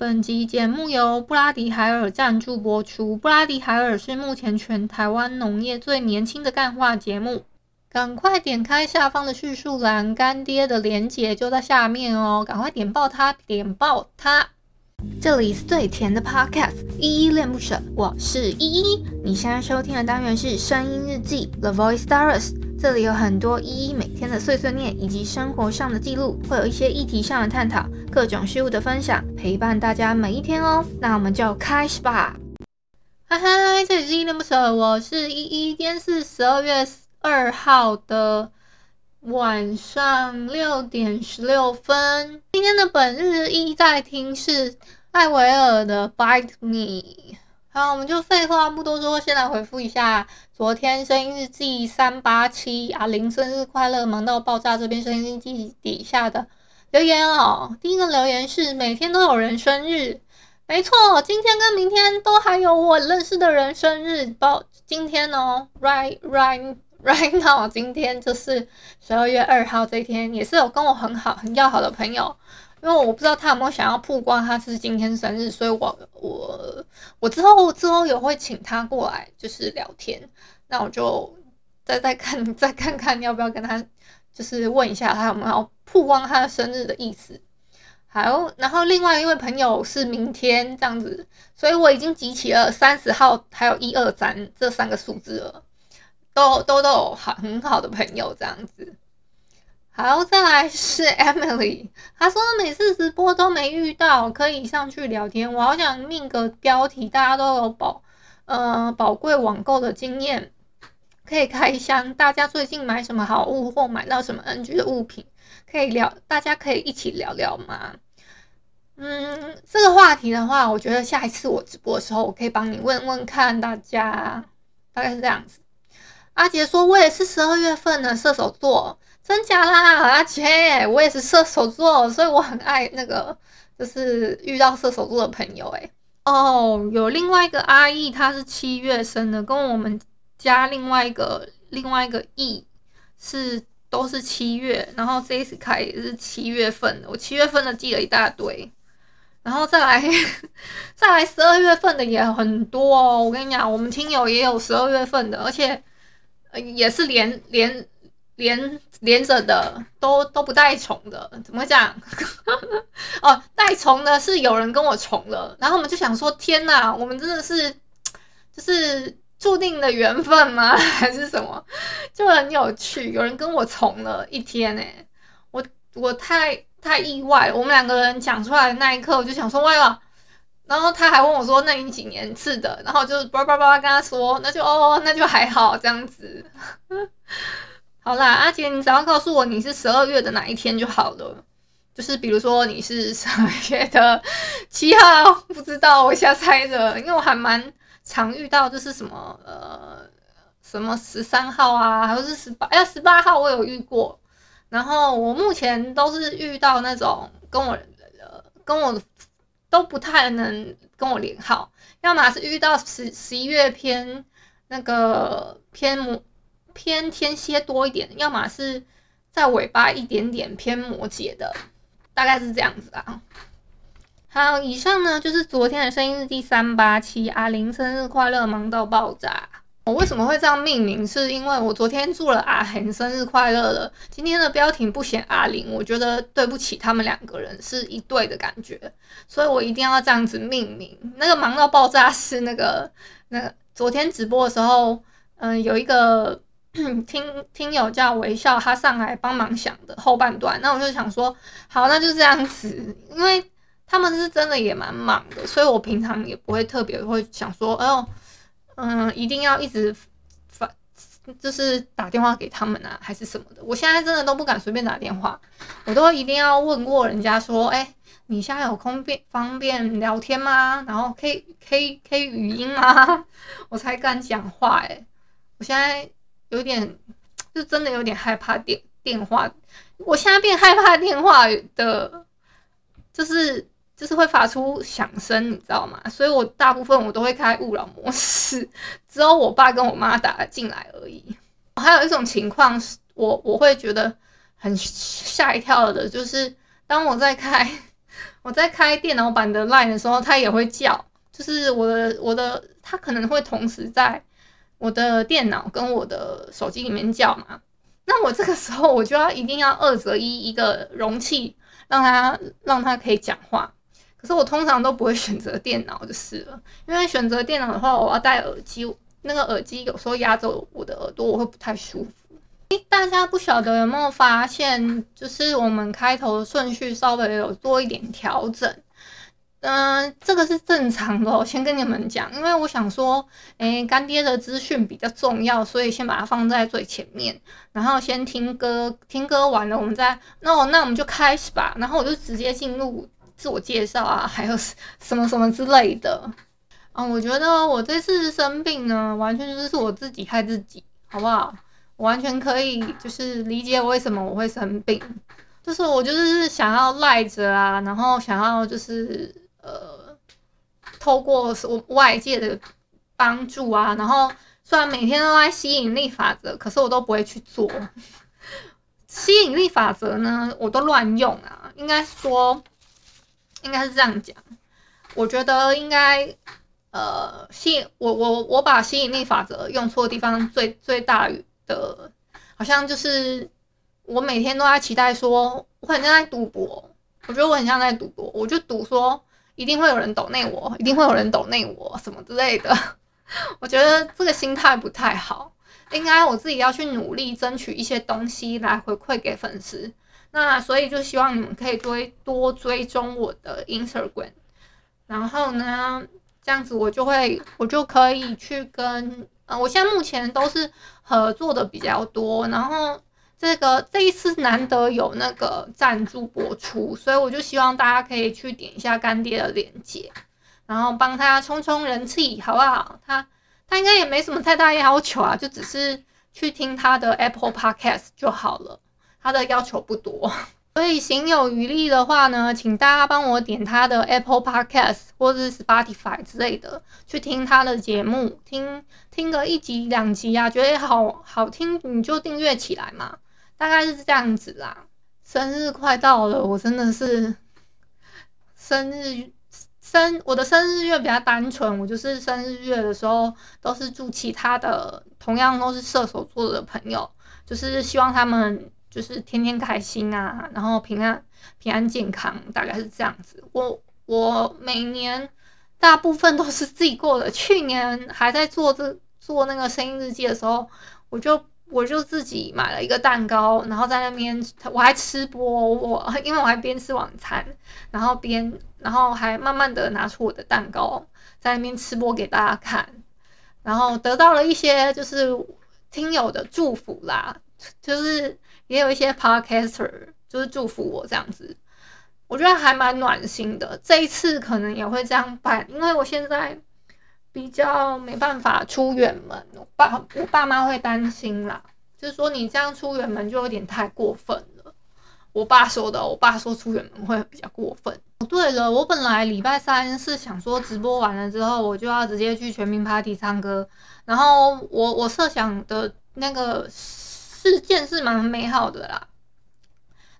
本集节目由布拉迪海尔赞助播出。布拉迪海尔是目前全台湾农业最年轻的干话节目。赶快点开下方的叙述栏，干爹的连结就在下面哦！赶快点爆它，点爆它！这里是最甜的 Podcast，依依恋不舍，我是依依。你现在收听的单元是声音日记 The Voice Diaries。这里有很多依依每天的碎碎念，以及生活上的记录，会有一些议题上的探讨，各种事物的分享，陪伴大家每一天哦。那我们就开始吧。嗨嗨，这里是依依恋不舍，我是依依。今天是十二月二号的晚上六点十六分。今天的本日依在听是艾维尔的《Bite Me》。好，我们就废话不多说，先来回复一下昨天声音日记三八七阿玲生日快乐，忙到爆炸这边声音日记底下的留言哦。第一个留言是每天都有人生日，没错，今天跟明天都还有我认识的人生日。包今天哦，right right right now，今天就是十二月二号这一天，也是有跟我很好很要好的朋友。因为我不知道他有没有想要曝光他是今天生日，所以我我我之后之后也会请他过来就是聊天，那我就再再看 再看看要不要跟他就是问一下他有没有曝光他的生日的意思。好，然后另外一位朋友是明天这样子，所以我已经集齐了三十号还有一二三这三个数字了，都都都有好很好的朋友这样子。好，再来是 Emily，她说每次直播都没遇到可以上去聊天，我好想命个标题，大家都有宝呃宝贵网购的经验，可以开箱，大家最近买什么好物或买到什么 NG 的物品，可以聊，大家可以一起聊聊吗？嗯，这个话题的话，我觉得下一次我直播的时候，我可以帮你问问看大家，大概是这样子。阿杰说，我也是十二月份的射手座。真假啦，阿杰，我也是射手座，所以我很爱那个，就是遇到射手座的朋友。哎，哦，有另外一个阿义，他是七月生的，跟我们家另外一个另外一个义是都是七月，然后 Jessica 也是七月份的，我七月份的记了一大堆，然后再来 再来十二月份的也很多哦。我跟你讲，我们听友也有十二月份的，而且也是连连。连连着的都都不带重的，怎么讲？哦，带重的是有人跟我重了，然后我们就想说，天哪，我们真的是就是注定的缘分吗？还是什么？就很有趣，有人跟我重了一天呢，我我太太意外。我们两个人讲出来的那一刻，我就想说，哇呀！然后他还问我说，那你几年次的？然后就叭叭叭跟他说，那就哦，那就还好这样子。好啦，阿杰，你只要告诉我你是十二月的哪一天就好了。就是比如说你是 十二月的七号，不知道我瞎猜的，因为我还蛮常遇到，就是什么呃什么十三号啊，还是十八，哎呀十八号我有遇过。然后我目前都是遇到那种跟我呃跟我都不太能跟我连号，要么是遇到十十一月偏那个偏母。偏天蝎多一点，要么是在尾巴一点点偏摩羯的，大概是这样子啊。好，以上呢就是昨天的声音日记三八七阿玲生日快乐，忙到爆炸。我为什么会这样命名？是因为我昨天祝了阿玲生日快乐了。今天的标题不写阿玲，我觉得对不起他们两个人是一对的感觉，所以我一定要这样子命名。那个忙到爆炸是那个那个昨天直播的时候，嗯，有一个。听听友叫微笑，他上来帮忙想的后半段，那我就想说，好，那就这样子，因为他们是真的也蛮忙的，所以我平常也不会特别会想说，哎呦，嗯，一定要一直发，就是打电话给他们啊，还是什么的。我现在真的都不敢随便打电话，我都一定要问过人家说，哎，你现在有空便方便聊天吗？然后可以可以可以语音吗？我才敢讲话。哎，我现在。有点，就真的有点害怕电电话。我现在变害怕电话的，就是就是会发出响声，你知道吗？所以我大部分我都会开勿扰模式，只有我爸跟我妈打进来而已。还有一种情况是，我我会觉得很吓一跳的，就是当我在开 我在开电脑版的 Line 的时候，它也会叫，就是我的我的它可能会同时在我的电脑跟我的手机里面叫嘛。那我这个时候我就要一定要二择一，一个容器让它让它可以讲话。可是我通常都不会选择电脑就是了，因为选择电脑的话，我要戴耳机，那个耳机有时候压着我的耳朵，我会不太舒服。大家不晓得有没有发现，就是我们开头的顺序稍微有做一点调整。嗯、这个是正常的，我先跟你们讲，因为我想说，诶，干爹的资讯比较重要，所以先把它放在最前面，然后先听歌，听歌完了，我们再，那我那我们就开始吧，然后我就直接进入自我介绍啊，还有什么什么之类的。嗯，我觉得我这次生病呢，完全就是我自己害自己，好不好？我完全可以，就是理解为什么我会生病，就是我就是想要赖着啊，然后想要就是呃，透过我外界的帮助啊，然后虽然每天都在吸引力法则，可是我都不会去做。吸引力法则呢，我都乱用啊，应该说，应该是这样讲，我觉得应该呃吸引我我我把吸引力法则用错地方最最大。的，好像就是我每天都在期待说，我很像在赌博。我觉得我很像在赌博，我就赌说一定会有人抖内我，一定会有人抖内我什么之类的。我觉得这个心态不太好，应该我自己要去努力争取一些东西来回馈给粉丝。那所以就希望你们可以多多追踪我的 Instagram，然后呢，这样子我就会我就可以去跟。啊，我现在目前都是合作的比较多，然后这个这一次难得有那个赞助播出，所以我就希望大家可以去点一下干爹的链接，然后帮他冲冲人气，好不好？他他应该也没什么太大要求啊，就只是去听他的 Apple Podcast 就好了，他的要求不多。所以，行有余力的话呢，请大家帮我点他的 Apple Podcast 或者是 Spotify 之类的，去听他的节目，听听个一集两集啊，觉得好好听，你就订阅起来嘛，大概是这样子啦。生日快到了，我真的是生日生我的生日月比较单纯，我就是生日月的时候都是祝其他的同样都是射手座的朋友，就是希望他们。就是天天开心啊，然后平安平安健康，大概是这样子。我我每年大部分都是自己过的。去年还在做这做那个声音日记的时候，我就我就自己买了一个蛋糕，然后在那边我还吃播，我 因为我还边吃晚餐，然后边然后还慢慢的拿出我的蛋糕在那边吃播给大家看，然后得到了一些就是听友的祝福啦，就是。也有一些 podcaster 就是祝福我这样子，我觉得还蛮暖心的。这一次可能也会这样办，因为我现在比较没办法出远门，我爸我爸妈会担心啦，就是说你这样出远门就有点太过分了。我爸说的，我爸说出远门会比较过分。对了，我本来礼拜三是想说直播完了之后我就要直接去全民 party 唱歌，然后我我设想的那个。事件是蛮美好的啦，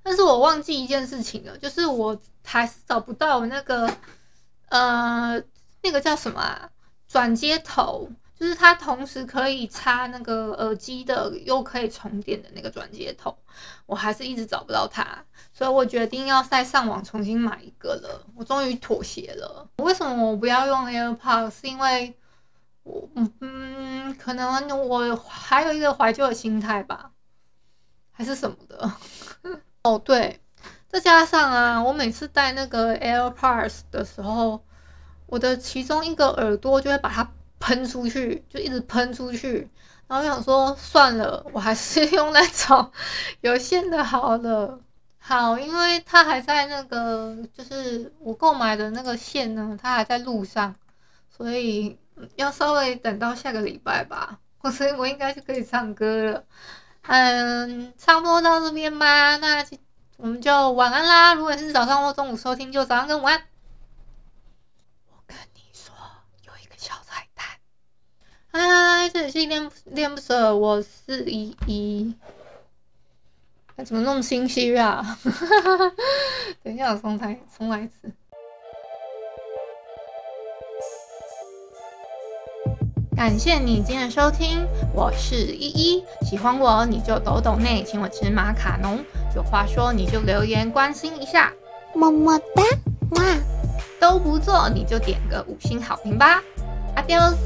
但是我忘记一件事情了，就是我还是找不到那个，呃，那个叫什么啊？转接头，就是它同时可以插那个耳机的，又可以充电的那个转接头，我还是一直找不到它，所以我决定要再上网重新买一个了。我终于妥协了。为什么我不要用 AirPods？是因为我嗯，可能我还有一个怀旧的心态吧，还是什么的。哦，对，再加上啊，我每次戴那个 AirPods 的时候，我的其中一个耳朵就会把它喷出去，就一直喷出去。然后我想说，算了，我还是 用那种有线的好了。好，因为它还在那个，就是我购买的那个线呢，它还在路上，所以。要稍微等到下个礼拜吧，我 所以我应该就可以唱歌了。嗯，差不多到这边吧，那我们就晚安啦。如果是早上或中午收听，就早上跟晚安。我跟你说，有一个小彩蛋。嗨，这里是恋恋不舍，我是依依。怎么那么心虚啊？等一下，我重来，重来一次。感谢你今天的收听，我是依依。喜欢我你就抖抖内，请我吃马卡龙。有话说你就留言关心一下，么么哒，哇！都不做你就点个五星好评吧，Adios。